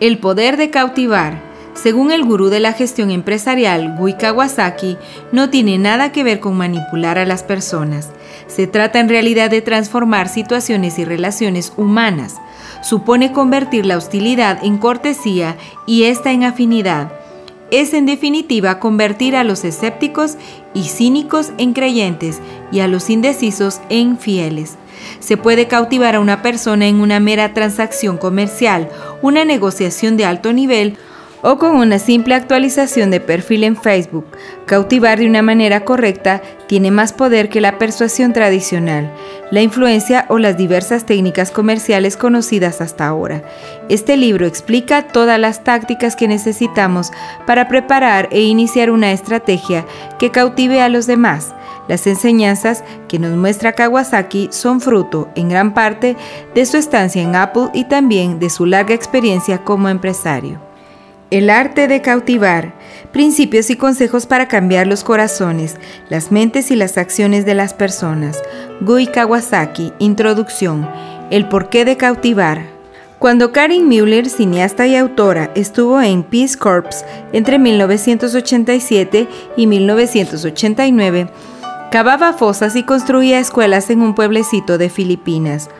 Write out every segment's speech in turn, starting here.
El poder de cautivar, según el gurú de la gestión empresarial Gui Kawasaki, no tiene nada que ver con manipular a las personas. Se trata en realidad de transformar situaciones y relaciones humanas. Supone convertir la hostilidad en cortesía y esta en afinidad. Es en definitiva convertir a los escépticos y cínicos en creyentes y a los indecisos en fieles. Se puede cautivar a una persona en una mera transacción comercial, una negociación de alto nivel o con una simple actualización de perfil en Facebook. Cautivar de una manera correcta tiene más poder que la persuasión tradicional, la influencia o las diversas técnicas comerciales conocidas hasta ahora. Este libro explica todas las tácticas que necesitamos para preparar e iniciar una estrategia que cautive a los demás. Las enseñanzas que nos muestra Kawasaki son fruto, en gran parte, de su estancia en Apple y también de su larga experiencia como empresario. El arte de cautivar, principios y consejos para cambiar los corazones, las mentes y las acciones de las personas. Gui Kawasaki, introducción, el porqué de cautivar. Cuando Karin Müller, cineasta y autora, estuvo en Peace Corps entre 1987 y 1989, Cavaba fosas y construía escuelas en un pueblecito de Filipinas.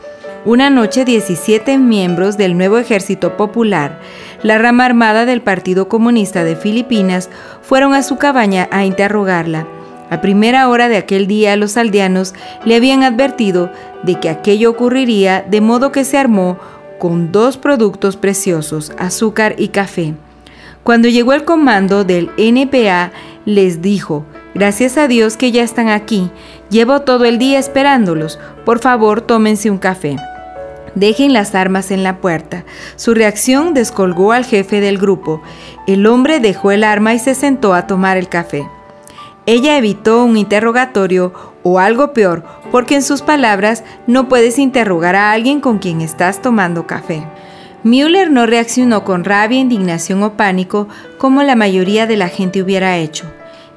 Una noche 17 miembros del nuevo Ejército Popular, la rama armada del Partido Comunista de Filipinas, fueron a su cabaña a interrogarla. A primera hora de aquel día los aldeanos le habían advertido de que aquello ocurriría de modo que se armó con dos productos preciosos, azúcar y café. Cuando llegó el comando del NPA, les dijo, Gracias a Dios que ya están aquí. Llevo todo el día esperándolos. Por favor, tómense un café. Dejen las armas en la puerta. Su reacción descolgó al jefe del grupo. El hombre dejó el arma y se sentó a tomar el café. Ella evitó un interrogatorio o algo peor, porque en sus palabras no puedes interrogar a alguien con quien estás tomando café. Müller no reaccionó con rabia, indignación o pánico como la mayoría de la gente hubiera hecho.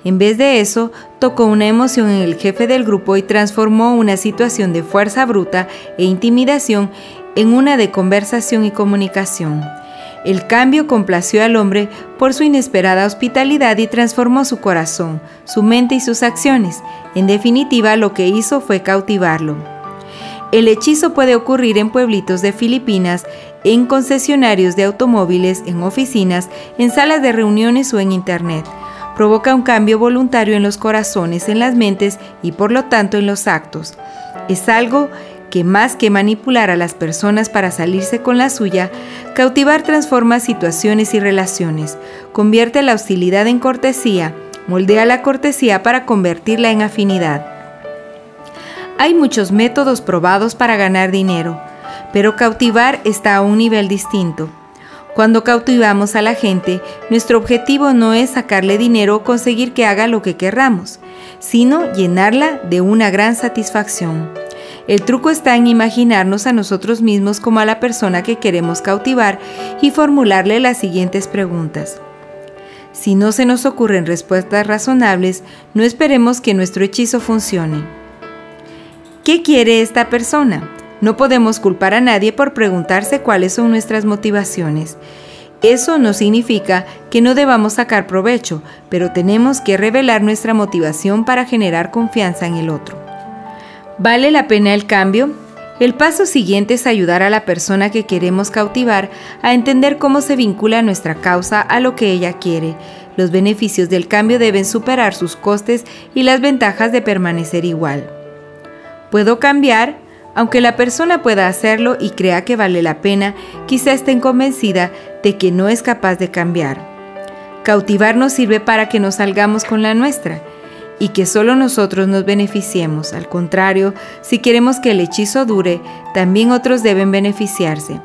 En vez de eso, tocó una emoción en el jefe del grupo y transformó una situación de fuerza bruta e intimidación en una de conversación y comunicación. El cambio complació al hombre por su inesperada hospitalidad y transformó su corazón, su mente y sus acciones. En definitiva, lo que hizo fue cautivarlo. El hechizo puede ocurrir en pueblitos de Filipinas, en concesionarios de automóviles, en oficinas, en salas de reuniones o en Internet provoca un cambio voluntario en los corazones, en las mentes y por lo tanto en los actos. Es algo que más que manipular a las personas para salirse con la suya, cautivar transforma situaciones y relaciones, convierte la hostilidad en cortesía, moldea la cortesía para convertirla en afinidad. Hay muchos métodos probados para ganar dinero, pero cautivar está a un nivel distinto. Cuando cautivamos a la gente, nuestro objetivo no es sacarle dinero o conseguir que haga lo que querramos, sino llenarla de una gran satisfacción. El truco está en imaginarnos a nosotros mismos como a la persona que queremos cautivar y formularle las siguientes preguntas. Si no se nos ocurren respuestas razonables, no esperemos que nuestro hechizo funcione. ¿Qué quiere esta persona? No podemos culpar a nadie por preguntarse cuáles son nuestras motivaciones. Eso no significa que no debamos sacar provecho, pero tenemos que revelar nuestra motivación para generar confianza en el otro. ¿Vale la pena el cambio? El paso siguiente es ayudar a la persona que queremos cautivar a entender cómo se vincula nuestra causa a lo que ella quiere. Los beneficios del cambio deben superar sus costes y las ventajas de permanecer igual. ¿Puedo cambiar? Aunque la persona pueda hacerlo y crea que vale la pena, quizá estén convencida de que no es capaz de cambiar. Cautivar nos sirve para que nos salgamos con la nuestra. y que solo nosotros nos beneficiemos. Al contrario, si queremos que el hechizo dure, también otros deben beneficiarse.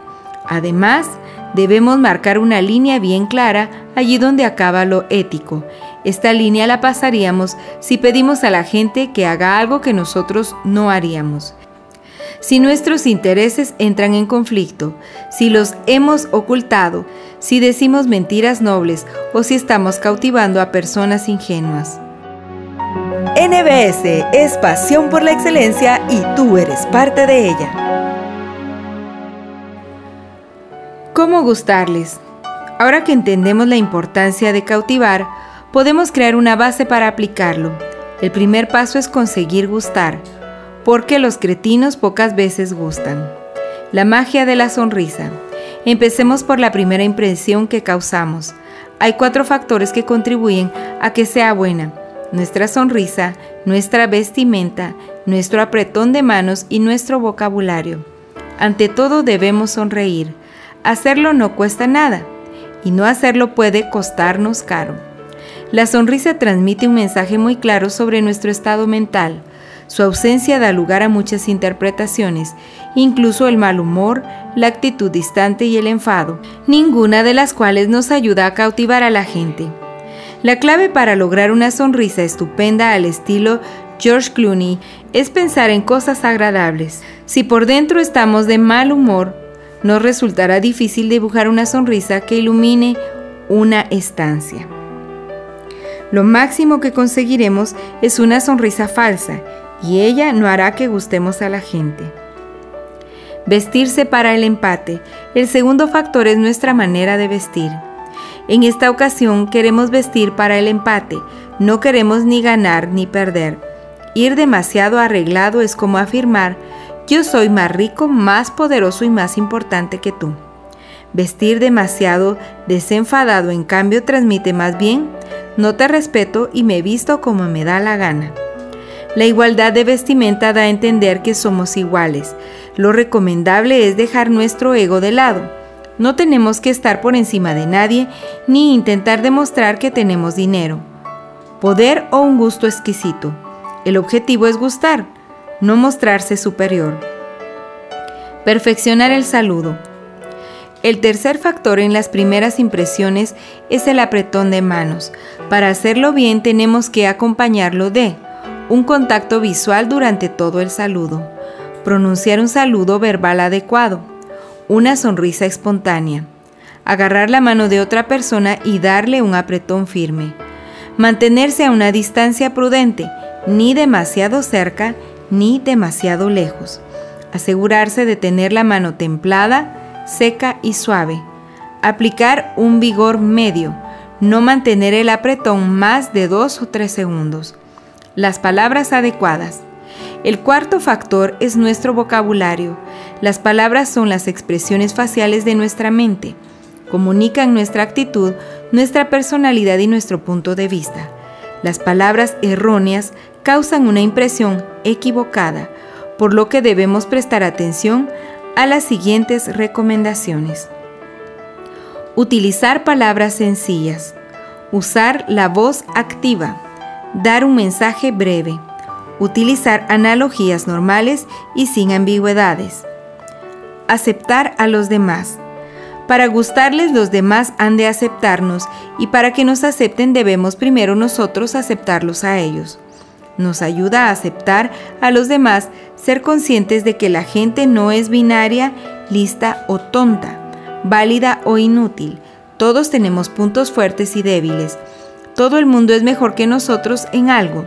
Además, debemos marcar una línea bien clara allí donde acaba lo ético. Esta línea la pasaríamos si pedimos a la gente que haga algo que nosotros no haríamos. Si nuestros intereses entran en conflicto, si los hemos ocultado, si decimos mentiras nobles o si estamos cautivando a personas ingenuas. NBS es pasión por la excelencia y tú eres parte de ella. ¿Cómo gustarles? Ahora que entendemos la importancia de cautivar, podemos crear una base para aplicarlo. El primer paso es conseguir gustar, porque los cretinos pocas veces gustan. La magia de la sonrisa. Empecemos por la primera impresión que causamos. Hay cuatro factores que contribuyen a que sea buena nuestra sonrisa, nuestra vestimenta, nuestro apretón de manos y nuestro vocabulario. Ante todo debemos sonreír. Hacerlo no cuesta nada y no hacerlo puede costarnos caro. La sonrisa transmite un mensaje muy claro sobre nuestro estado mental. Su ausencia da lugar a muchas interpretaciones, incluso el mal humor, la actitud distante y el enfado, ninguna de las cuales nos ayuda a cautivar a la gente. La clave para lograr una sonrisa estupenda al estilo George Clooney es pensar en cosas agradables. Si por dentro estamos de mal humor, nos resultará difícil dibujar una sonrisa que ilumine una estancia. Lo máximo que conseguiremos es una sonrisa falsa y ella no hará que gustemos a la gente. Vestirse para el empate. El segundo factor es nuestra manera de vestir. En esta ocasión queremos vestir para el empate, no queremos ni ganar ni perder. Ir demasiado arreglado es como afirmar, yo soy más rico, más poderoso y más importante que tú. Vestir demasiado desenfadado en cambio transmite más bien, no te respeto y me visto como me da la gana. La igualdad de vestimenta da a entender que somos iguales. Lo recomendable es dejar nuestro ego de lado no tenemos que estar por encima de nadie ni intentar demostrar que tenemos dinero, poder o un gusto exquisito. El objetivo es gustar, no mostrarse superior. Perfeccionar el saludo. El tercer factor en las primeras impresiones es el apretón de manos. Para hacerlo bien tenemos que acompañarlo de un contacto visual durante todo el saludo, pronunciar un saludo verbal adecuado, una sonrisa espontánea, agarrar la mano de otra persona y darle un apretón firme, mantenerse a una distancia prudente, ni demasiado cerca ni demasiado lejos, asegurarse de tener la mano templada, seca y suave, aplicar un vigor medio, no mantener el apretón más de dos o tres segundos, las palabras adecuadas, el cuarto factor es nuestro vocabulario. Las palabras son las expresiones faciales de nuestra mente. Comunican nuestra actitud, nuestra personalidad y nuestro punto de vista. Las palabras erróneas causan una impresión equivocada, por lo que debemos prestar atención a las siguientes recomendaciones. Utilizar palabras sencillas. Usar la voz activa. Dar un mensaje breve utilizar analogías normales y sin ambigüedades. Aceptar a los demás. Para gustarles los demás han de aceptarnos y para que nos acepten debemos primero nosotros aceptarlos a ellos. Nos ayuda a aceptar a los demás ser conscientes de que la gente no es binaria, lista o tonta, válida o inútil. Todos tenemos puntos fuertes y débiles. Todo el mundo es mejor que nosotros en algo.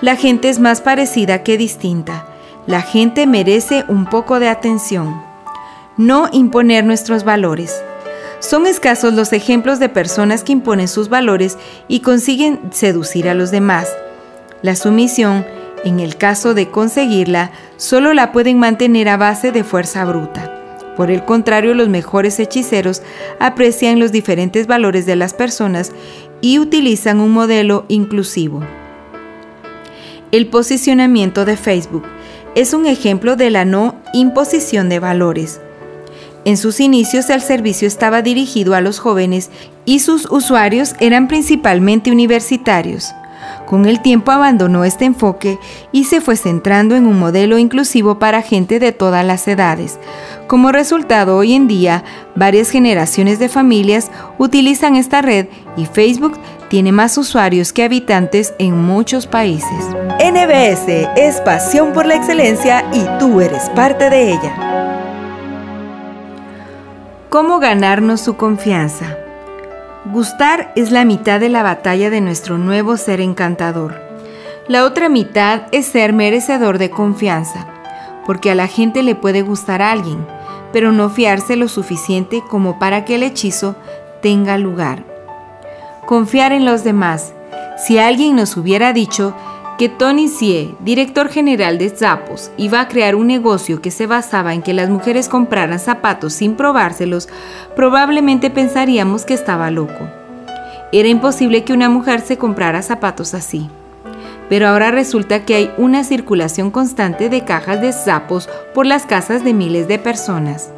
La gente es más parecida que distinta. La gente merece un poco de atención. No imponer nuestros valores. Son escasos los ejemplos de personas que imponen sus valores y consiguen seducir a los demás. La sumisión, en el caso de conseguirla, solo la pueden mantener a base de fuerza bruta. Por el contrario, los mejores hechiceros aprecian los diferentes valores de las personas y utilizan un modelo inclusivo. El posicionamiento de Facebook es un ejemplo de la no imposición de valores. En sus inicios el servicio estaba dirigido a los jóvenes y sus usuarios eran principalmente universitarios. Con el tiempo abandonó este enfoque y se fue centrando en un modelo inclusivo para gente de todas las edades. Como resultado, hoy en día, varias generaciones de familias utilizan esta red y Facebook tiene más usuarios que habitantes en muchos países. NBS es pasión por la excelencia y tú eres parte de ella. ¿Cómo ganarnos su confianza? Gustar es la mitad de la batalla de nuestro nuevo ser encantador. La otra mitad es ser merecedor de confianza, porque a la gente le puede gustar a alguien, pero no fiarse lo suficiente como para que el hechizo tenga lugar. Confiar en los demás. Si alguien nos hubiera dicho que Tony Sie, director general de Zappos, iba a crear un negocio que se basaba en que las mujeres compraran zapatos sin probárselos, probablemente pensaríamos que estaba loco. Era imposible que una mujer se comprara zapatos así. Pero ahora resulta que hay una circulación constante de cajas de Zappos por las casas de miles de personas.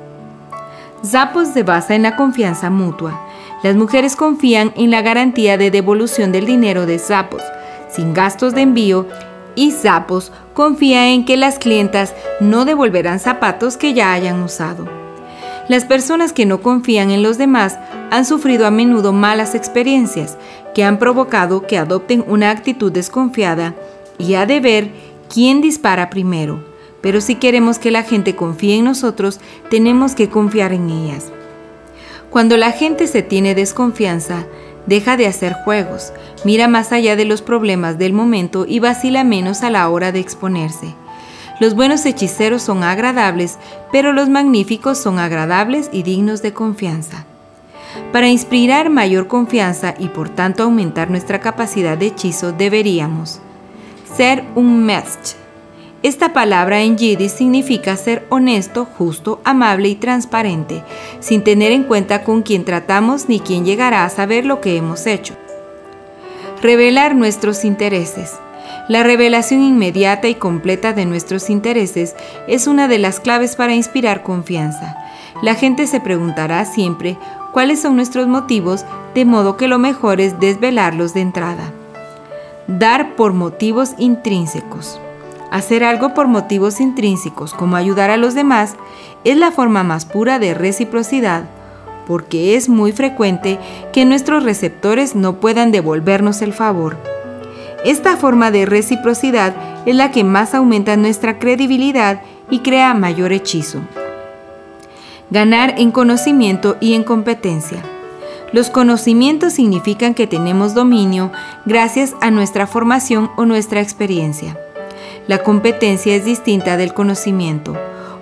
Zappos se basa en la confianza mutua. Las mujeres confían en la garantía de devolución del dinero de Zappos, sin gastos de envío y Zappos confía en que las clientas no devolverán zapatos que ya hayan usado. Las personas que no confían en los demás han sufrido a menudo malas experiencias que han provocado que adopten una actitud desconfiada y ha de ver quién dispara primero. Pero si queremos que la gente confíe en nosotros, tenemos que confiar en ellas. Cuando la gente se tiene desconfianza, deja de hacer juegos, mira más allá de los problemas del momento y vacila menos a la hora de exponerse. Los buenos hechiceros son agradables, pero los magníficos son agradables y dignos de confianza. Para inspirar mayor confianza y por tanto aumentar nuestra capacidad de hechizo deberíamos ser un mest. Esta palabra en yiddish significa ser honesto, justo, amable y transparente, sin tener en cuenta con quién tratamos ni quién llegará a saber lo que hemos hecho. Revelar nuestros intereses. La revelación inmediata y completa de nuestros intereses es una de las claves para inspirar confianza. La gente se preguntará siempre cuáles son nuestros motivos, de modo que lo mejor es desvelarlos de entrada. Dar por motivos intrínsecos. Hacer algo por motivos intrínsecos, como ayudar a los demás, es la forma más pura de reciprocidad, porque es muy frecuente que nuestros receptores no puedan devolvernos el favor. Esta forma de reciprocidad es la que más aumenta nuestra credibilidad y crea mayor hechizo. Ganar en conocimiento y en competencia. Los conocimientos significan que tenemos dominio gracias a nuestra formación o nuestra experiencia. La competencia es distinta del conocimiento,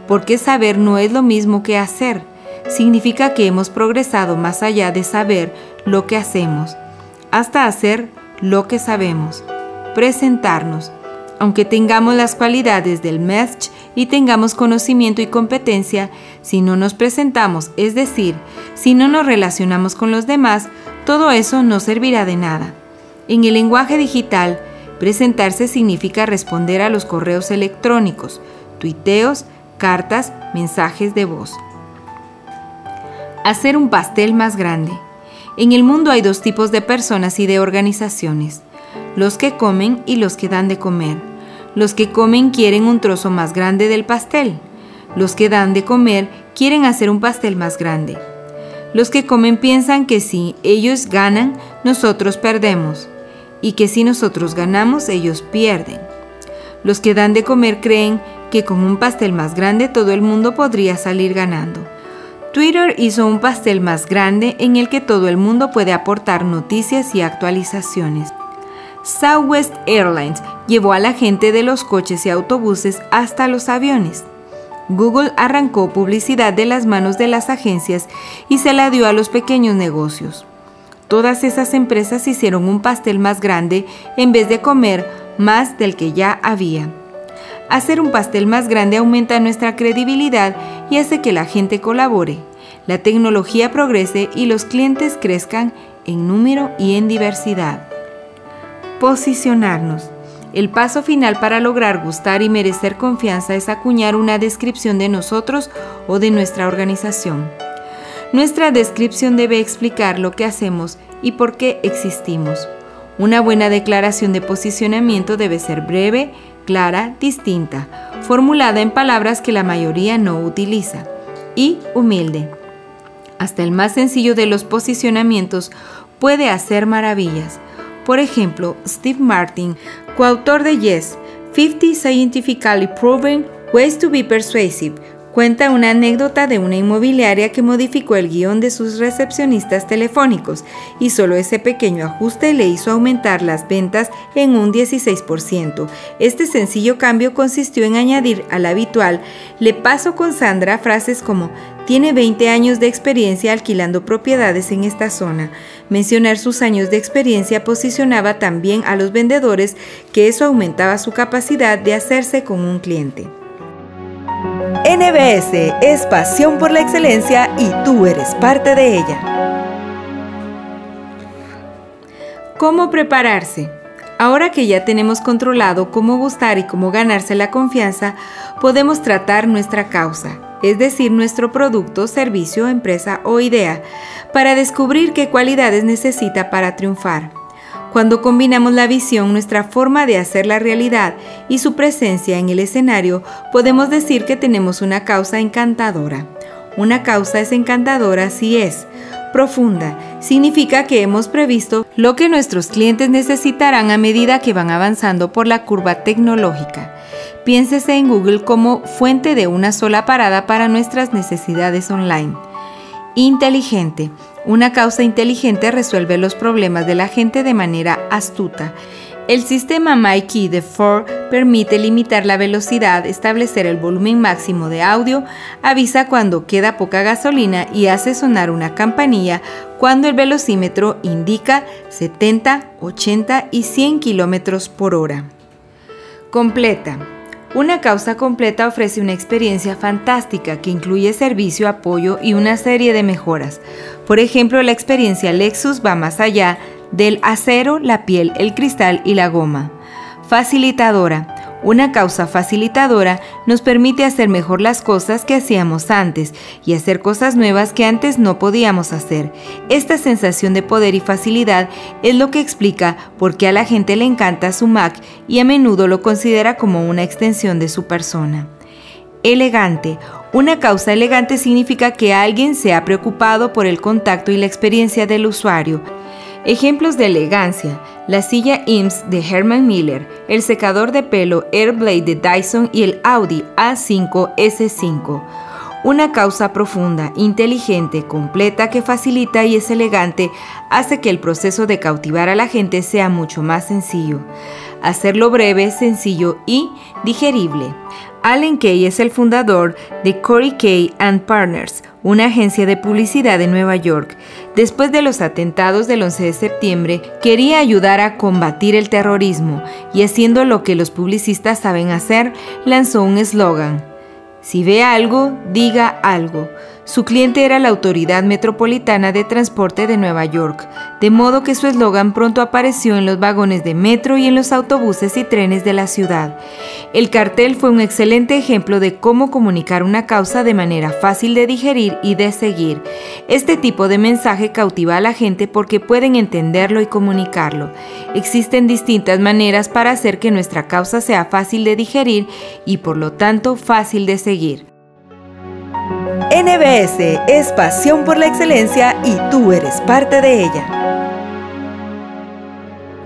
porque saber no es lo mismo que hacer. Significa que hemos progresado más allá de saber lo que hacemos, hasta hacer lo que sabemos. Presentarnos. Aunque tengamos las cualidades del MESH y tengamos conocimiento y competencia, si no nos presentamos, es decir, si no nos relacionamos con los demás, todo eso no servirá de nada. En el lenguaje digital, Presentarse significa responder a los correos electrónicos, tuiteos, cartas, mensajes de voz. Hacer un pastel más grande. En el mundo hay dos tipos de personas y de organizaciones, los que comen y los que dan de comer. Los que comen quieren un trozo más grande del pastel. Los que dan de comer quieren hacer un pastel más grande. Los que comen piensan que si ellos ganan, nosotros perdemos y que si nosotros ganamos, ellos pierden. Los que dan de comer creen que con un pastel más grande todo el mundo podría salir ganando. Twitter hizo un pastel más grande en el que todo el mundo puede aportar noticias y actualizaciones. Southwest Airlines llevó a la gente de los coches y autobuses hasta los aviones. Google arrancó publicidad de las manos de las agencias y se la dio a los pequeños negocios. Todas esas empresas hicieron un pastel más grande en vez de comer más del que ya había. Hacer un pastel más grande aumenta nuestra credibilidad y hace que la gente colabore, la tecnología progrese y los clientes crezcan en número y en diversidad. Posicionarnos. El paso final para lograr gustar y merecer confianza es acuñar una descripción de nosotros o de nuestra organización. Nuestra descripción debe explicar lo que hacemos y por qué existimos. Una buena declaración de posicionamiento debe ser breve, clara, distinta, formulada en palabras que la mayoría no utiliza, y humilde. Hasta el más sencillo de los posicionamientos puede hacer maravillas. Por ejemplo, Steve Martin, coautor de Yes, 50 Scientifically Proven Ways to Be Persuasive, cuenta una anécdota de una inmobiliaria que modificó el guion de sus recepcionistas telefónicos y solo ese pequeño ajuste le hizo aumentar las ventas en un 16%. Este sencillo cambio consistió en añadir al habitual le paso con Sandra frases como tiene 20 años de experiencia alquilando propiedades en esta zona. Mencionar sus años de experiencia posicionaba también a los vendedores que eso aumentaba su capacidad de hacerse con un cliente. NBS es pasión por la excelencia y tú eres parte de ella. ¿Cómo prepararse? Ahora que ya tenemos controlado cómo gustar y cómo ganarse la confianza, podemos tratar nuestra causa, es decir, nuestro producto, servicio, empresa o idea, para descubrir qué cualidades necesita para triunfar. Cuando combinamos la visión, nuestra forma de hacer la realidad y su presencia en el escenario, podemos decir que tenemos una causa encantadora. Una causa es encantadora si es profunda. Significa que hemos previsto lo que nuestros clientes necesitarán a medida que van avanzando por la curva tecnológica. Piénsese en Google como fuente de una sola parada para nuestras necesidades online. Inteligente. Una causa inteligente resuelve los problemas de la gente de manera astuta. El sistema MyKey de Ford permite limitar la velocidad, establecer el volumen máximo de audio, avisa cuando queda poca gasolina y hace sonar una campanilla cuando el velocímetro indica 70, 80 y 100 km por hora. Completa. Una causa completa ofrece una experiencia fantástica que incluye servicio, apoyo y una serie de mejoras. Por ejemplo, la experiencia Lexus va más allá del acero, la piel, el cristal y la goma. Facilitadora. Una causa facilitadora nos permite hacer mejor las cosas que hacíamos antes y hacer cosas nuevas que antes no podíamos hacer. Esta sensación de poder y facilidad es lo que explica por qué a la gente le encanta su Mac y a menudo lo considera como una extensión de su persona. Elegante. Una causa elegante significa que alguien se ha preocupado por el contacto y la experiencia del usuario. Ejemplos de elegancia, la silla IMSS de Herman Miller, el secador de pelo Airblade de Dyson y el Audi A5 S5. Una causa profunda, inteligente, completa que facilita y es elegante hace que el proceso de cautivar a la gente sea mucho más sencillo. Hacerlo breve, sencillo y digerible. Allen Kay es el fundador de Corey Kay and Partners, una agencia de publicidad de Nueva York. Después de los atentados del 11 de septiembre, quería ayudar a combatir el terrorismo y haciendo lo que los publicistas saben hacer, lanzó un eslogan. Si ve algo, diga algo. Su cliente era la Autoridad Metropolitana de Transporte de Nueva York, de modo que su eslogan pronto apareció en los vagones de metro y en los autobuses y trenes de la ciudad. El cartel fue un excelente ejemplo de cómo comunicar una causa de manera fácil de digerir y de seguir. Este tipo de mensaje cautiva a la gente porque pueden entenderlo y comunicarlo. Existen distintas maneras para hacer que nuestra causa sea fácil de digerir y por lo tanto fácil de seguir. NBS es pasión por la excelencia y tú eres parte de ella.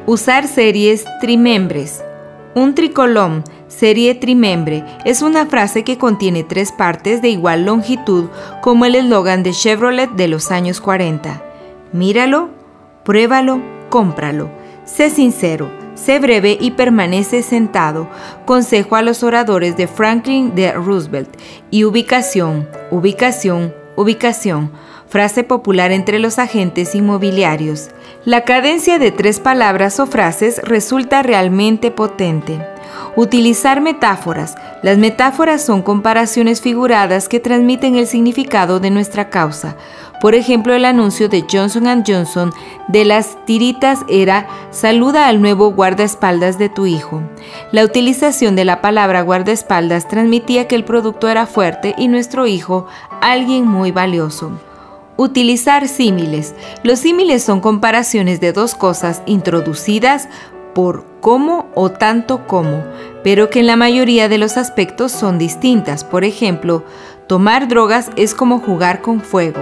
Usar series trimembres. Un tricolón, serie trimembre, es una frase que contiene tres partes de igual longitud como el eslogan de Chevrolet de los años 40. Míralo, pruébalo, cómpralo. Sé sincero, sé breve y permanece sentado. Consejo a los oradores de Franklin de Roosevelt. Y ubicación, ubicación, ubicación. Frase popular entre los agentes inmobiliarios. La cadencia de tres palabras o frases resulta realmente potente. Utilizar metáforas. Las metáforas son comparaciones figuradas que transmiten el significado de nuestra causa. Por ejemplo, el anuncio de Johnson Johnson de las tiritas era Saluda al nuevo guardaespaldas de tu hijo. La utilización de la palabra guardaespaldas transmitía que el producto era fuerte y nuestro hijo alguien muy valioso. Utilizar símiles. Los símiles son comparaciones de dos cosas introducidas por como o tanto como, pero que en la mayoría de los aspectos son distintas. Por ejemplo, tomar drogas es como jugar con fuego,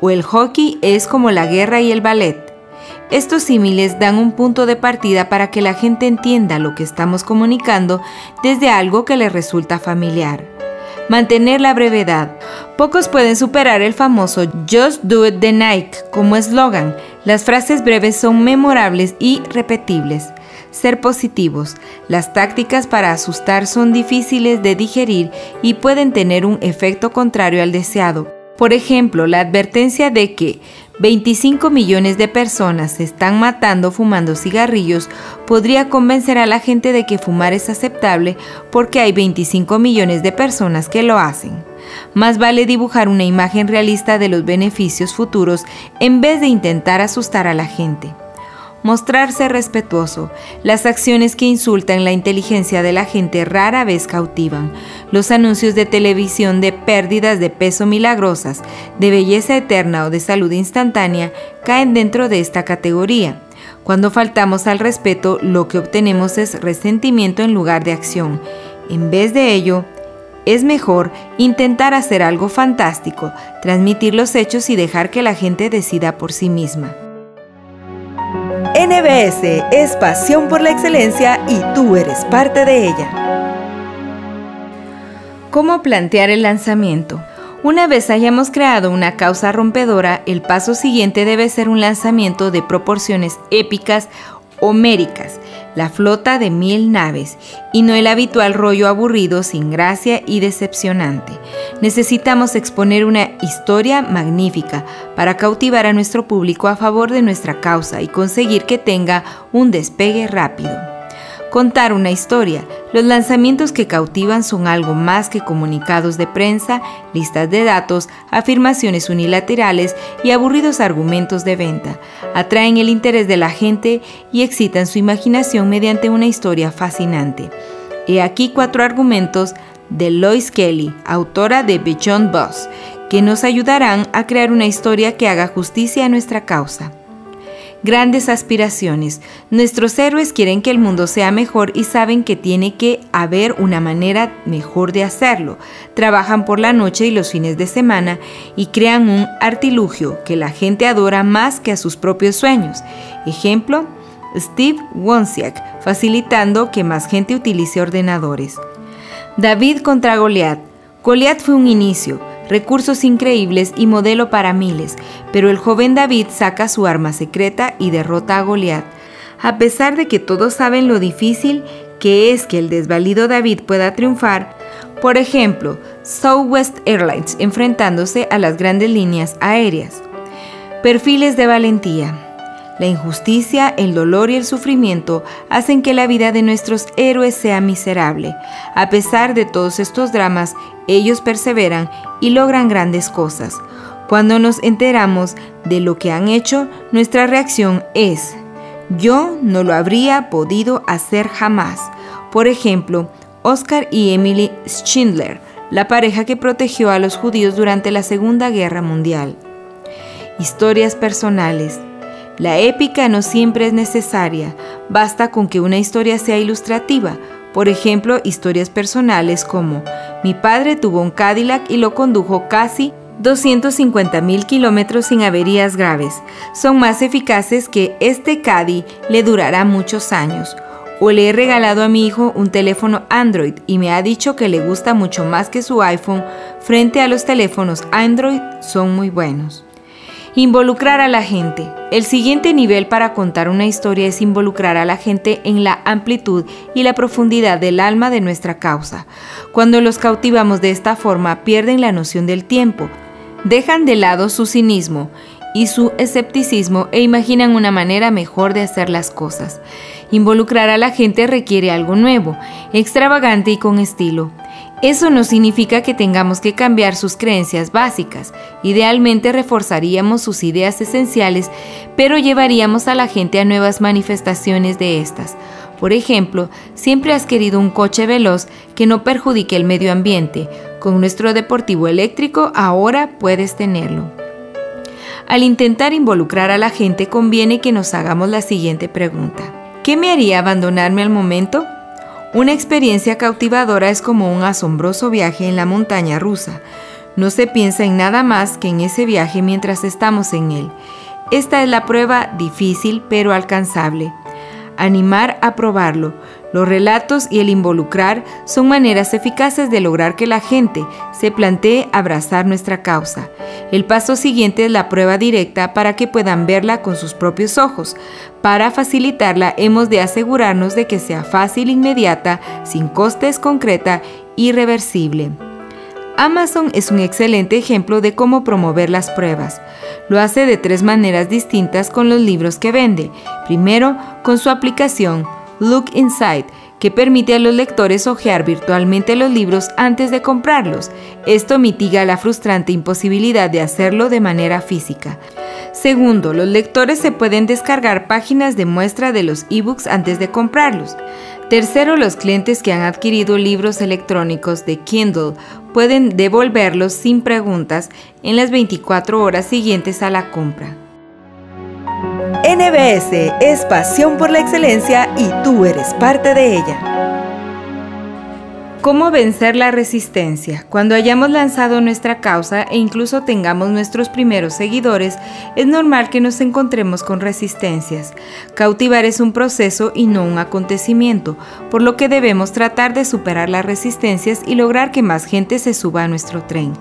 o el hockey es como la guerra y el ballet. Estos símiles dan un punto de partida para que la gente entienda lo que estamos comunicando desde algo que le resulta familiar. Mantener la brevedad. Pocos pueden superar el famoso Just Do It de Nike como eslogan. Las frases breves son memorables y repetibles. Ser positivos. Las tácticas para asustar son difíciles de digerir y pueden tener un efecto contrario al deseado. Por ejemplo, la advertencia de que 25 millones de personas se están matando fumando cigarrillos podría convencer a la gente de que fumar es aceptable porque hay 25 millones de personas que lo hacen. Más vale dibujar una imagen realista de los beneficios futuros en vez de intentar asustar a la gente mostrarse respetuoso. Las acciones que insultan la inteligencia de la gente rara vez cautivan. Los anuncios de televisión de pérdidas de peso milagrosas, de belleza eterna o de salud instantánea caen dentro de esta categoría. Cuando faltamos al respeto, lo que obtenemos es resentimiento en lugar de acción. En vez de ello, es mejor intentar hacer algo fantástico, transmitir los hechos y dejar que la gente decida por sí misma. NBS es pasión por la excelencia y tú eres parte de ella. ¿Cómo plantear el lanzamiento? Una vez hayamos creado una causa rompedora, el paso siguiente debe ser un lanzamiento de proporciones épicas homéricas, la flota de mil naves, y no el habitual rollo aburrido, sin gracia y decepcionante. Necesitamos exponer una historia magnífica para cautivar a nuestro público a favor de nuestra causa y conseguir que tenga un despegue rápido. Contar una historia. Los lanzamientos que cautivan son algo más que comunicados de prensa, listas de datos, afirmaciones unilaterales y aburridos argumentos de venta. Atraen el interés de la gente y excitan su imaginación mediante una historia fascinante. He aquí cuatro argumentos de Lois Kelly, autora de Beyond Boss, que nos ayudarán a crear una historia que haga justicia a nuestra causa grandes aspiraciones. Nuestros héroes quieren que el mundo sea mejor y saben que tiene que haber una manera mejor de hacerlo. Trabajan por la noche y los fines de semana y crean un artilugio que la gente adora más que a sus propios sueños. Ejemplo, Steve Wozniak, facilitando que más gente utilice ordenadores. David contra Goliat. Goliat fue un inicio recursos increíbles y modelo para miles, pero el joven David saca su arma secreta y derrota a Goliat. A pesar de que todos saben lo difícil que es que el desvalido David pueda triunfar, por ejemplo, Southwest Airlines enfrentándose a las grandes líneas aéreas. Perfiles de valentía. La injusticia, el dolor y el sufrimiento hacen que la vida de nuestros héroes sea miserable. A pesar de todos estos dramas, ellos perseveran y logran grandes cosas. Cuando nos enteramos de lo que han hecho, nuestra reacción es, yo no lo habría podido hacer jamás. Por ejemplo, Oscar y Emily Schindler, la pareja que protegió a los judíos durante la Segunda Guerra Mundial. Historias personales. La épica no siempre es necesaria, basta con que una historia sea ilustrativa, por ejemplo, historias personales como mi padre tuvo un Cadillac y lo condujo casi 250 mil kilómetros sin averías graves. Son más eficaces que este Caddy le durará muchos años. O le he regalado a mi hijo un teléfono Android y me ha dicho que le gusta mucho más que su iPhone frente a los teléfonos Android son muy buenos. Involucrar a la gente. El siguiente nivel para contar una historia es involucrar a la gente en la amplitud y la profundidad del alma de nuestra causa. Cuando los cautivamos de esta forma pierden la noción del tiempo, dejan de lado su cinismo y su escepticismo e imaginan una manera mejor de hacer las cosas. Involucrar a la gente requiere algo nuevo, extravagante y con estilo. Eso no significa que tengamos que cambiar sus creencias básicas. Idealmente reforzaríamos sus ideas esenciales, pero llevaríamos a la gente a nuevas manifestaciones de estas. Por ejemplo, siempre has querido un coche veloz que no perjudique el medio ambiente. Con nuestro deportivo eléctrico ahora puedes tenerlo. Al intentar involucrar a la gente conviene que nos hagamos la siguiente pregunta. ¿Qué me haría abandonarme al momento? Una experiencia cautivadora es como un asombroso viaje en la montaña rusa. No se piensa en nada más que en ese viaje mientras estamos en él. Esta es la prueba difícil pero alcanzable. Animar a probarlo. Los relatos y el involucrar son maneras eficaces de lograr que la gente se plantee abrazar nuestra causa. El paso siguiente es la prueba directa para que puedan verla con sus propios ojos. Para facilitarla hemos de asegurarnos de que sea fácil, inmediata, sin costes, concreta y reversible. Amazon es un excelente ejemplo de cómo promover las pruebas. Lo hace de tres maneras distintas con los libros que vende. Primero, con su aplicación Look Inside, que permite a los lectores hojear virtualmente los libros antes de comprarlos. Esto mitiga la frustrante imposibilidad de hacerlo de manera física. Segundo, los lectores se pueden descargar páginas de muestra de los ebooks antes de comprarlos. Tercero, los clientes que han adquirido libros electrónicos de Kindle pueden devolverlos sin preguntas en las 24 horas siguientes a la compra. NBS es pasión por la excelencia y tú eres parte de ella. ¿Cómo vencer la resistencia? Cuando hayamos lanzado nuestra causa e incluso tengamos nuestros primeros seguidores, es normal que nos encontremos con resistencias. Cautivar es un proceso y no un acontecimiento, por lo que debemos tratar de superar las resistencias y lograr que más gente se suba a nuestro tren.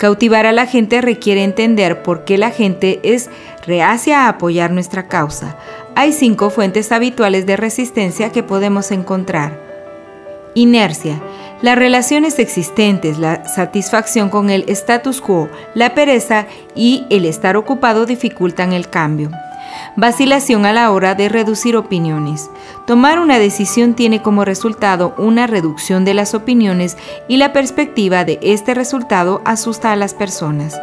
Cautivar a la gente requiere entender por qué la gente es reacia a apoyar nuestra causa. Hay cinco fuentes habituales de resistencia que podemos encontrar. Inercia. Las relaciones existentes, la satisfacción con el status quo, la pereza y el estar ocupado dificultan el cambio. Vacilación a la hora de reducir opiniones. Tomar una decisión tiene como resultado una reducción de las opiniones y la perspectiva de este resultado asusta a las personas.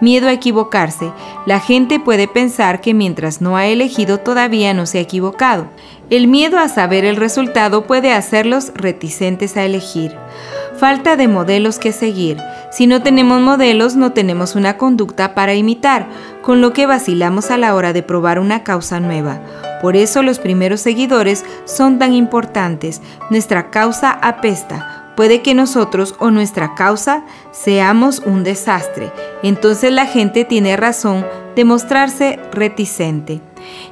Miedo a equivocarse. La gente puede pensar que mientras no ha elegido todavía no se ha equivocado. El miedo a saber el resultado puede hacerlos reticentes a elegir. Falta de modelos que seguir. Si no tenemos modelos, no tenemos una conducta para imitar, con lo que vacilamos a la hora de probar una causa nueva. Por eso los primeros seguidores son tan importantes. Nuestra causa apesta. Puede que nosotros o nuestra causa seamos un desastre. Entonces la gente tiene razón de mostrarse reticente.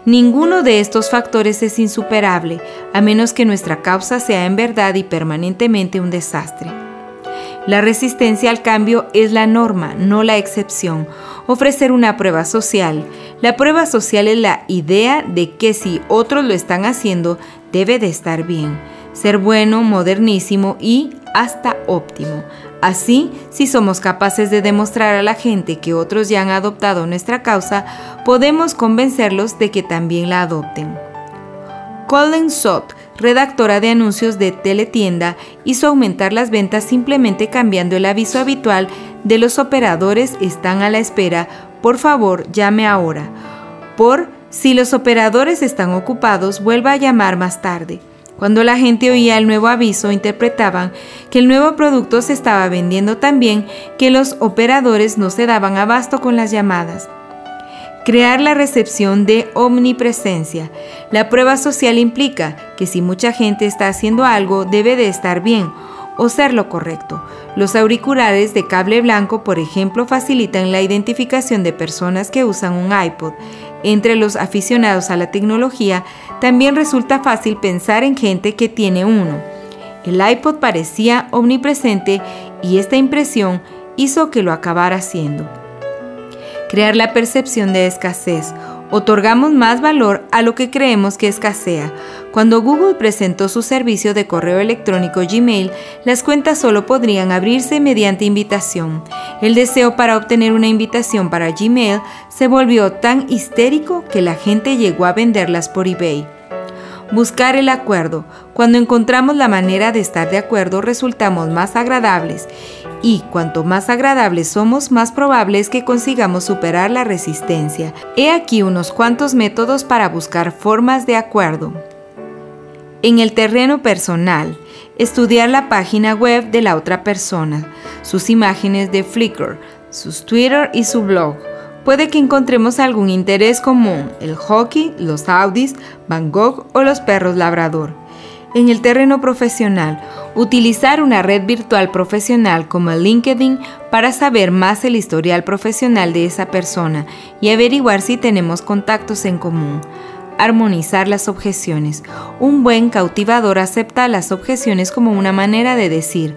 Ninguno de estos factores es insuperable, a menos que nuestra causa sea en verdad y permanentemente un desastre. La resistencia al cambio es la norma, no la excepción. Ofrecer una prueba social. La prueba social es la idea de que si otros lo están haciendo, debe de estar bien, ser bueno, modernísimo y hasta óptimo. Así, si somos capaces de demostrar a la gente que otros ya han adoptado nuestra causa, podemos convencerlos de que también la adopten. Colin Sott, redactora de anuncios de teletienda, hizo aumentar las ventas simplemente cambiando el aviso habitual de los operadores están a la espera, por favor llame ahora. Por si los operadores están ocupados, vuelva a llamar más tarde. Cuando la gente oía el nuevo aviso, interpretaban que el nuevo producto se estaba vendiendo tan bien que los operadores no se daban abasto con las llamadas. Crear la recepción de omnipresencia. La prueba social implica que si mucha gente está haciendo algo, debe de estar bien o ser lo correcto. Los auriculares de cable blanco, por ejemplo, facilitan la identificación de personas que usan un iPod. Entre los aficionados a la tecnología, también resulta fácil pensar en gente que tiene uno. El iPod parecía omnipresente y esta impresión hizo que lo acabara haciendo. Crear la percepción de escasez otorgamos más valor a lo que creemos que escasea. Cuando Google presentó su servicio de correo electrónico Gmail, las cuentas solo podrían abrirse mediante invitación. El deseo para obtener una invitación para Gmail se volvió tan histérico que la gente llegó a venderlas por eBay. Buscar el acuerdo. Cuando encontramos la manera de estar de acuerdo resultamos más agradables y cuanto más agradables somos, más probable es que consigamos superar la resistencia. He aquí unos cuantos métodos para buscar formas de acuerdo. En el terreno personal, estudiar la página web de la otra persona, sus imágenes de Flickr, sus Twitter y su blog. Puede que encontremos algún interés común, el hockey, los Audis, Van Gogh o los perros labrador. En el terreno profesional, utilizar una red virtual profesional como LinkedIn para saber más el historial profesional de esa persona y averiguar si tenemos contactos en común. Armonizar las objeciones. Un buen cautivador acepta las objeciones como una manera de decir,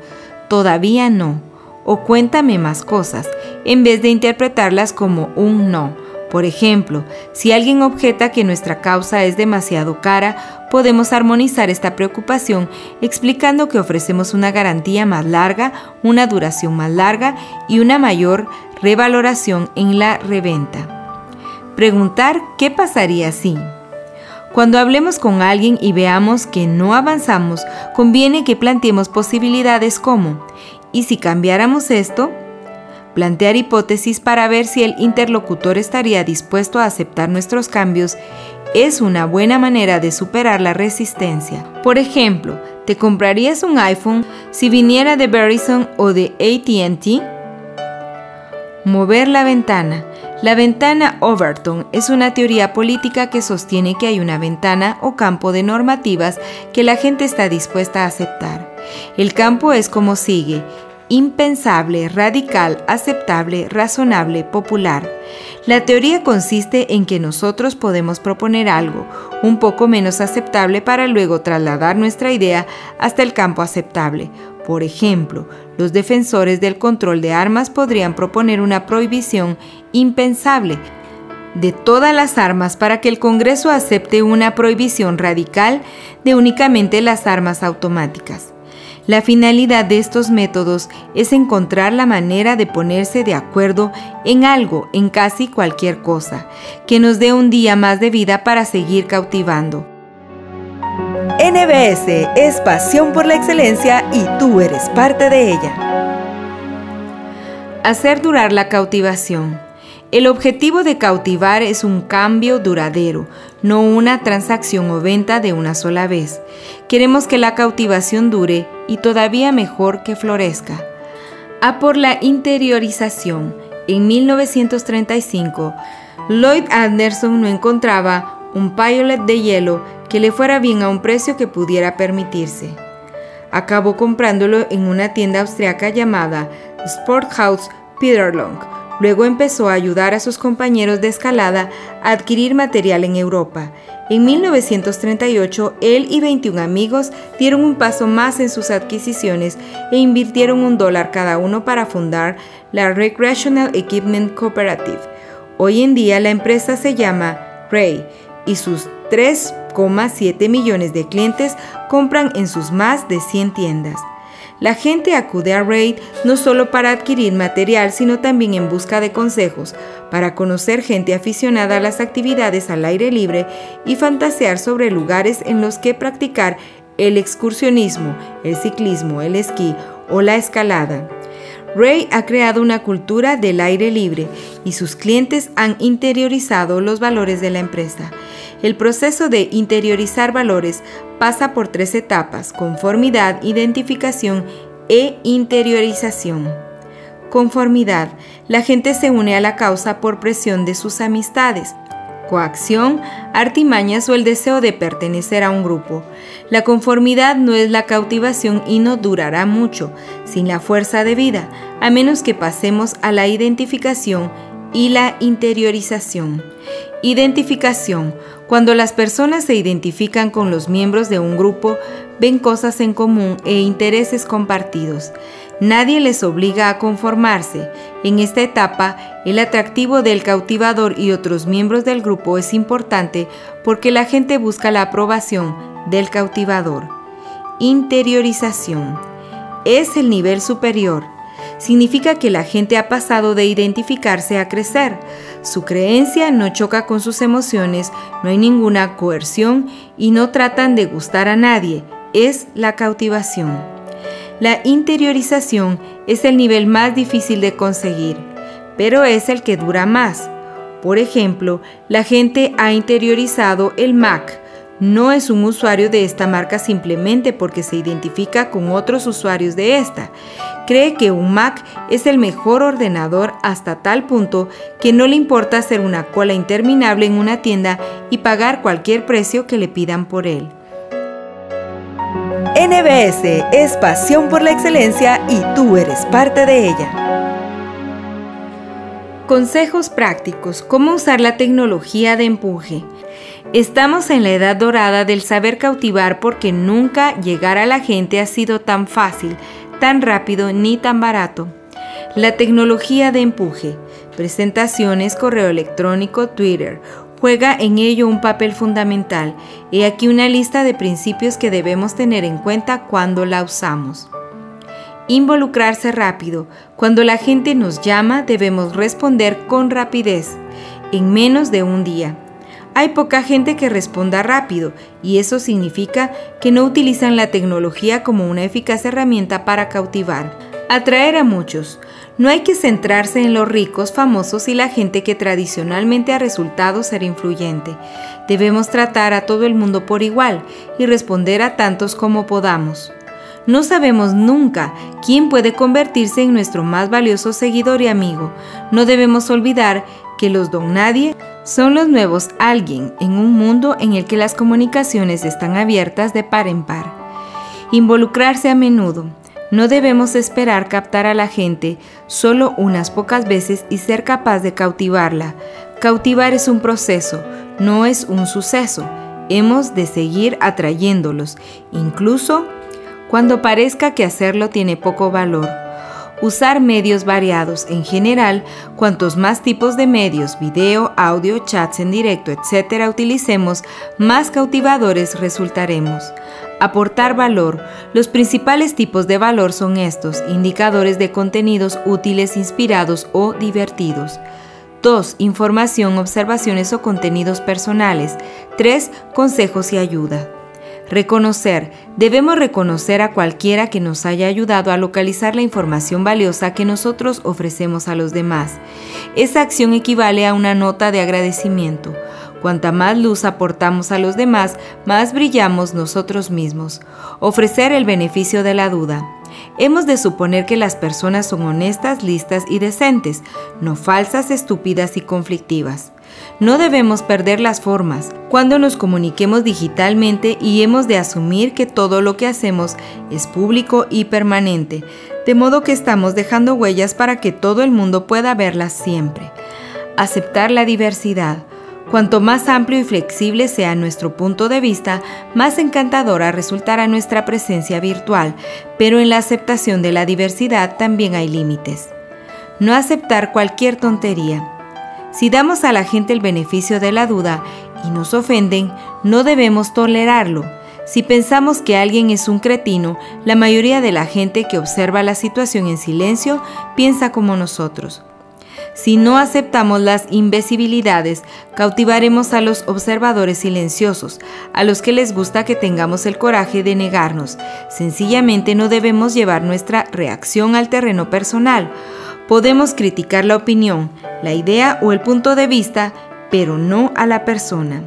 todavía no, o cuéntame más cosas, en vez de interpretarlas como un no. Por ejemplo, si alguien objeta que nuestra causa es demasiado cara, podemos armonizar esta preocupación explicando que ofrecemos una garantía más larga, una duración más larga y una mayor revaloración en la reventa. Preguntar qué pasaría si. Cuando hablemos con alguien y veamos que no avanzamos, conviene que planteemos posibilidades como, ¿y si cambiáramos esto? Plantear hipótesis para ver si el interlocutor estaría dispuesto a aceptar nuestros cambios es una buena manera de superar la resistencia. Por ejemplo, ¿te comprarías un iPhone si viniera de Verizon o de ATT? Mover la ventana. La ventana Overton es una teoría política que sostiene que hay una ventana o campo de normativas que la gente está dispuesta a aceptar. El campo es como sigue impensable, radical, aceptable, razonable, popular. La teoría consiste en que nosotros podemos proponer algo un poco menos aceptable para luego trasladar nuestra idea hasta el campo aceptable. Por ejemplo, los defensores del control de armas podrían proponer una prohibición impensable de todas las armas para que el Congreso acepte una prohibición radical de únicamente las armas automáticas. La finalidad de estos métodos es encontrar la manera de ponerse de acuerdo en algo, en casi cualquier cosa, que nos dé un día más de vida para seguir cautivando. NBS es pasión por la excelencia y tú eres parte de ella. Hacer durar la cautivación. El objetivo de cautivar es un cambio duradero, no una transacción o venta de una sola vez. Queremos que la cautivación dure y todavía mejor que florezca. A por la interiorización. En 1935, Lloyd Anderson no encontraba un pilot de hielo que le fuera bien a un precio que pudiera permitirse. Acabó comprándolo en una tienda austriaca llamada Sporthaus Peterlong Luego empezó a ayudar a sus compañeros de escalada a adquirir material en Europa. En 1938, él y 21 amigos dieron un paso más en sus adquisiciones e invirtieron un dólar cada uno para fundar la Recreational Equipment Cooperative. Hoy en día la empresa se llama Ray y sus 3,7 millones de clientes compran en sus más de 100 tiendas. La gente acude a RAID no solo para adquirir material, sino también en busca de consejos, para conocer gente aficionada a las actividades al aire libre y fantasear sobre lugares en los que practicar el excursionismo, el ciclismo, el esquí o la escalada. Ray ha creado una cultura del aire libre y sus clientes han interiorizado los valores de la empresa. El proceso de interiorizar valores pasa por tres etapas, conformidad, identificación e interiorización. Conformidad. La gente se une a la causa por presión de sus amistades. Coacción, artimañas o el deseo de pertenecer a un grupo. La conformidad no es la cautivación y no durará mucho, sin la fuerza de vida, a menos que pasemos a la identificación y la interiorización. Identificación. Cuando las personas se identifican con los miembros de un grupo, ven cosas en común e intereses compartidos. Nadie les obliga a conformarse. En esta etapa, el atractivo del cautivador y otros miembros del grupo es importante porque la gente busca la aprobación del cautivador. Interiorización. Es el nivel superior significa que la gente ha pasado de identificarse a crecer. Su creencia no choca con sus emociones, no hay ninguna coerción y no tratan de gustar a nadie. Es la cautivación. La interiorización es el nivel más difícil de conseguir, pero es el que dura más. Por ejemplo, la gente ha interiorizado el Mac, no es un usuario de esta marca simplemente porque se identifica con otros usuarios de esta. Cree que un Mac es el mejor ordenador hasta tal punto que no le importa hacer una cola interminable en una tienda y pagar cualquier precio que le pidan por él. NBS es pasión por la excelencia y tú eres parte de ella. Consejos prácticos. ¿Cómo usar la tecnología de empuje? Estamos en la edad dorada del saber cautivar porque nunca llegar a la gente ha sido tan fácil, tan rápido ni tan barato. La tecnología de empuje, presentaciones, correo electrónico, Twitter, juega en ello un papel fundamental. He aquí una lista de principios que debemos tener en cuenta cuando la usamos. Involucrarse rápido. Cuando la gente nos llama debemos responder con rapidez, en menos de un día. Hay poca gente que responda rápido y eso significa que no utilizan la tecnología como una eficaz herramienta para cautivar. Atraer a muchos. No hay que centrarse en los ricos, famosos y la gente que tradicionalmente ha resultado ser influyente. Debemos tratar a todo el mundo por igual y responder a tantos como podamos. No sabemos nunca quién puede convertirse en nuestro más valioso seguidor y amigo. No debemos olvidar que los don nadie son los nuevos alguien en un mundo en el que las comunicaciones están abiertas de par en par. Involucrarse a menudo. No debemos esperar captar a la gente solo unas pocas veces y ser capaz de cautivarla. Cautivar es un proceso, no es un suceso. Hemos de seguir atrayéndolos, incluso cuando parezca que hacerlo tiene poco valor. Usar medios variados. En general, cuantos más tipos de medios, video, audio, chats en directo, etc. utilicemos, más cautivadores resultaremos. Aportar valor. Los principales tipos de valor son estos, indicadores de contenidos útiles, inspirados o divertidos. 2. Información, observaciones o contenidos personales. 3. Consejos y ayuda. Reconocer. Debemos reconocer a cualquiera que nos haya ayudado a localizar la información valiosa que nosotros ofrecemos a los demás. Esa acción equivale a una nota de agradecimiento. Cuanta más luz aportamos a los demás, más brillamos nosotros mismos. Ofrecer el beneficio de la duda. Hemos de suponer que las personas son honestas, listas y decentes, no falsas, estúpidas y conflictivas. No debemos perder las formas cuando nos comuniquemos digitalmente y hemos de asumir que todo lo que hacemos es público y permanente, de modo que estamos dejando huellas para que todo el mundo pueda verlas siempre. Aceptar la diversidad. Cuanto más amplio y flexible sea nuestro punto de vista, más encantadora resultará nuestra presencia virtual, pero en la aceptación de la diversidad también hay límites. No aceptar cualquier tontería. Si damos a la gente el beneficio de la duda y nos ofenden, no debemos tolerarlo. Si pensamos que alguien es un cretino, la mayoría de la gente que observa la situación en silencio piensa como nosotros. Si no aceptamos las invisibilidades, cautivaremos a los observadores silenciosos, a los que les gusta que tengamos el coraje de negarnos. Sencillamente no debemos llevar nuestra reacción al terreno personal. Podemos criticar la opinión, la idea o el punto de vista, pero no a la persona.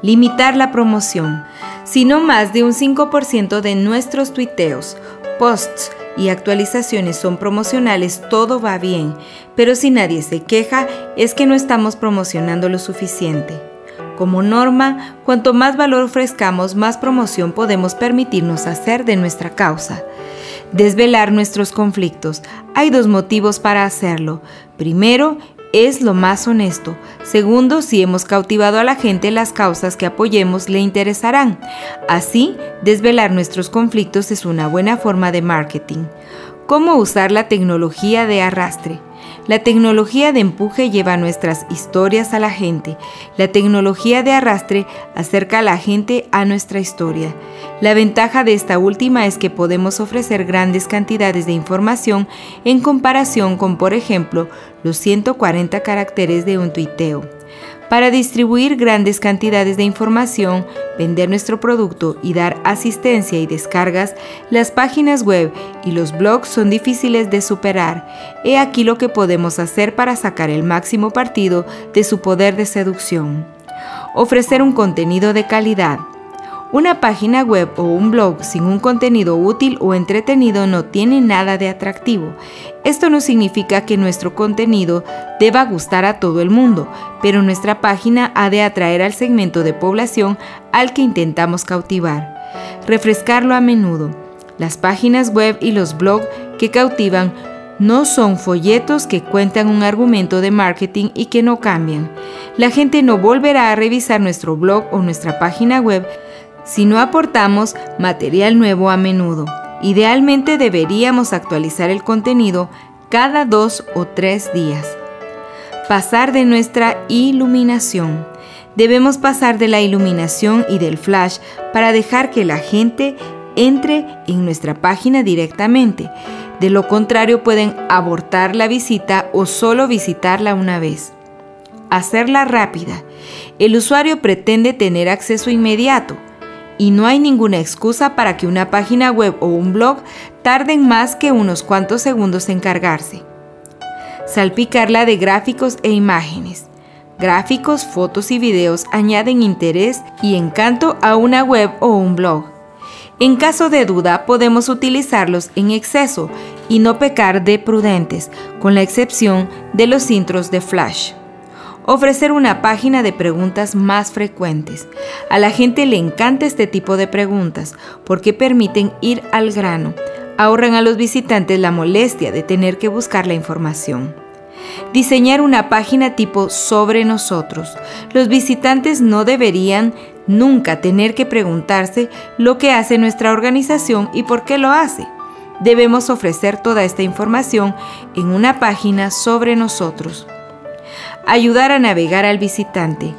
Limitar la promoción. Si no más de un 5% de nuestros tuiteos, posts y actualizaciones son promocionales, todo va bien, pero si nadie se queja es que no estamos promocionando lo suficiente. Como norma, cuanto más valor ofrezcamos, más promoción podemos permitirnos hacer de nuestra causa desvelar nuestros conflictos. Hay dos motivos para hacerlo. Primero, es lo más honesto. Segundo, si hemos cautivado a la gente, las causas que apoyemos le interesarán. Así, desvelar nuestros conflictos es una buena forma de marketing. ¿Cómo usar la tecnología de arrastre? La tecnología de empuje lleva nuestras historias a la gente. La tecnología de arrastre acerca a la gente a nuestra historia. La ventaja de esta última es que podemos ofrecer grandes cantidades de información en comparación con, por ejemplo, los 140 caracteres de un tuiteo. Para distribuir grandes cantidades de información, vender nuestro producto y dar asistencia y descargas, las páginas web y los blogs son difíciles de superar. He aquí lo que podemos hacer para sacar el máximo partido de su poder de seducción. Ofrecer un contenido de calidad. Una página web o un blog sin un contenido útil o entretenido no tiene nada de atractivo. Esto no significa que nuestro contenido deba gustar a todo el mundo, pero nuestra página ha de atraer al segmento de población al que intentamos cautivar. Refrescarlo a menudo. Las páginas web y los blogs que cautivan no son folletos que cuentan un argumento de marketing y que no cambian. La gente no volverá a revisar nuestro blog o nuestra página web si no aportamos material nuevo a menudo. Idealmente deberíamos actualizar el contenido cada dos o tres días. Pasar de nuestra iluminación. Debemos pasar de la iluminación y del flash para dejar que la gente entre en nuestra página directamente. De lo contrario pueden abortar la visita o solo visitarla una vez. Hacerla rápida. El usuario pretende tener acceso inmediato y no hay ninguna excusa para que una página web o un blog tarden más que unos cuantos segundos en cargarse. Salpicarla de gráficos e imágenes. Gráficos, fotos y videos añaden interés y encanto a una web o un blog. En caso de duda, podemos utilizarlos en exceso y no pecar de prudentes, con la excepción de los intros de Flash. Ofrecer una página de preguntas más frecuentes. A la gente le encanta este tipo de preguntas porque permiten ir al grano. Ahorran a los visitantes la molestia de tener que buscar la información. Diseñar una página tipo sobre nosotros. Los visitantes no deberían nunca tener que preguntarse lo que hace nuestra organización y por qué lo hace. Debemos ofrecer toda esta información en una página sobre nosotros ayudar a navegar al visitante.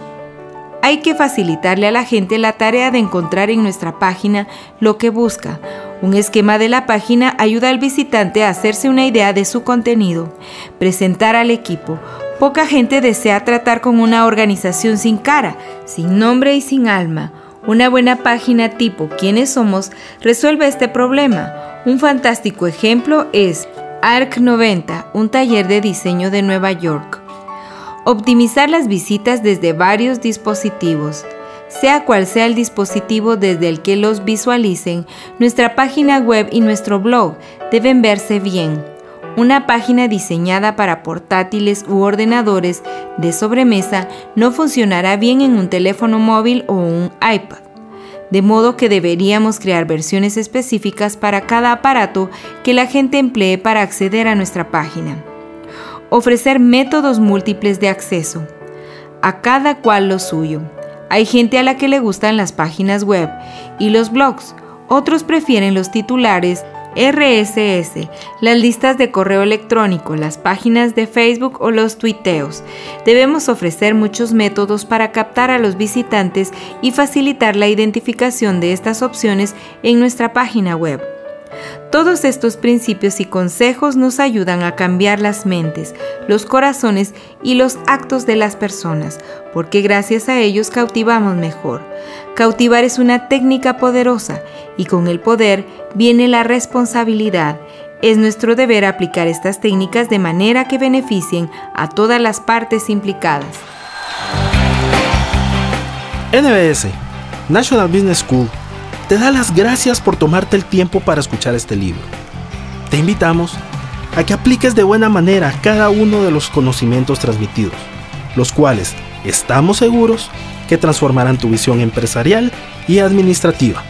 Hay que facilitarle a la gente la tarea de encontrar en nuestra página lo que busca. Un esquema de la página ayuda al visitante a hacerse una idea de su contenido. Presentar al equipo. Poca gente desea tratar con una organización sin cara, sin nombre y sin alma. Una buena página tipo ¿Quiénes somos? resuelve este problema. Un fantástico ejemplo es ARC 90, un taller de diseño de Nueva York. Optimizar las visitas desde varios dispositivos. Sea cual sea el dispositivo desde el que los visualicen, nuestra página web y nuestro blog deben verse bien. Una página diseñada para portátiles u ordenadores de sobremesa no funcionará bien en un teléfono móvil o un iPad. De modo que deberíamos crear versiones específicas para cada aparato que la gente emplee para acceder a nuestra página ofrecer métodos múltiples de acceso, a cada cual lo suyo. Hay gente a la que le gustan las páginas web y los blogs, otros prefieren los titulares RSS, las listas de correo electrónico, las páginas de Facebook o los tuiteos. Debemos ofrecer muchos métodos para captar a los visitantes y facilitar la identificación de estas opciones en nuestra página web. Todos estos principios y consejos nos ayudan a cambiar las mentes, los corazones y los actos de las personas, porque gracias a ellos cautivamos mejor. Cautivar es una técnica poderosa y con el poder viene la responsabilidad. Es nuestro deber aplicar estas técnicas de manera que beneficien a todas las partes implicadas. NBS, National Business School te da las gracias por tomarte el tiempo para escuchar este libro. Te invitamos a que apliques de buena manera cada uno de los conocimientos transmitidos, los cuales estamos seguros que transformarán tu visión empresarial y administrativa.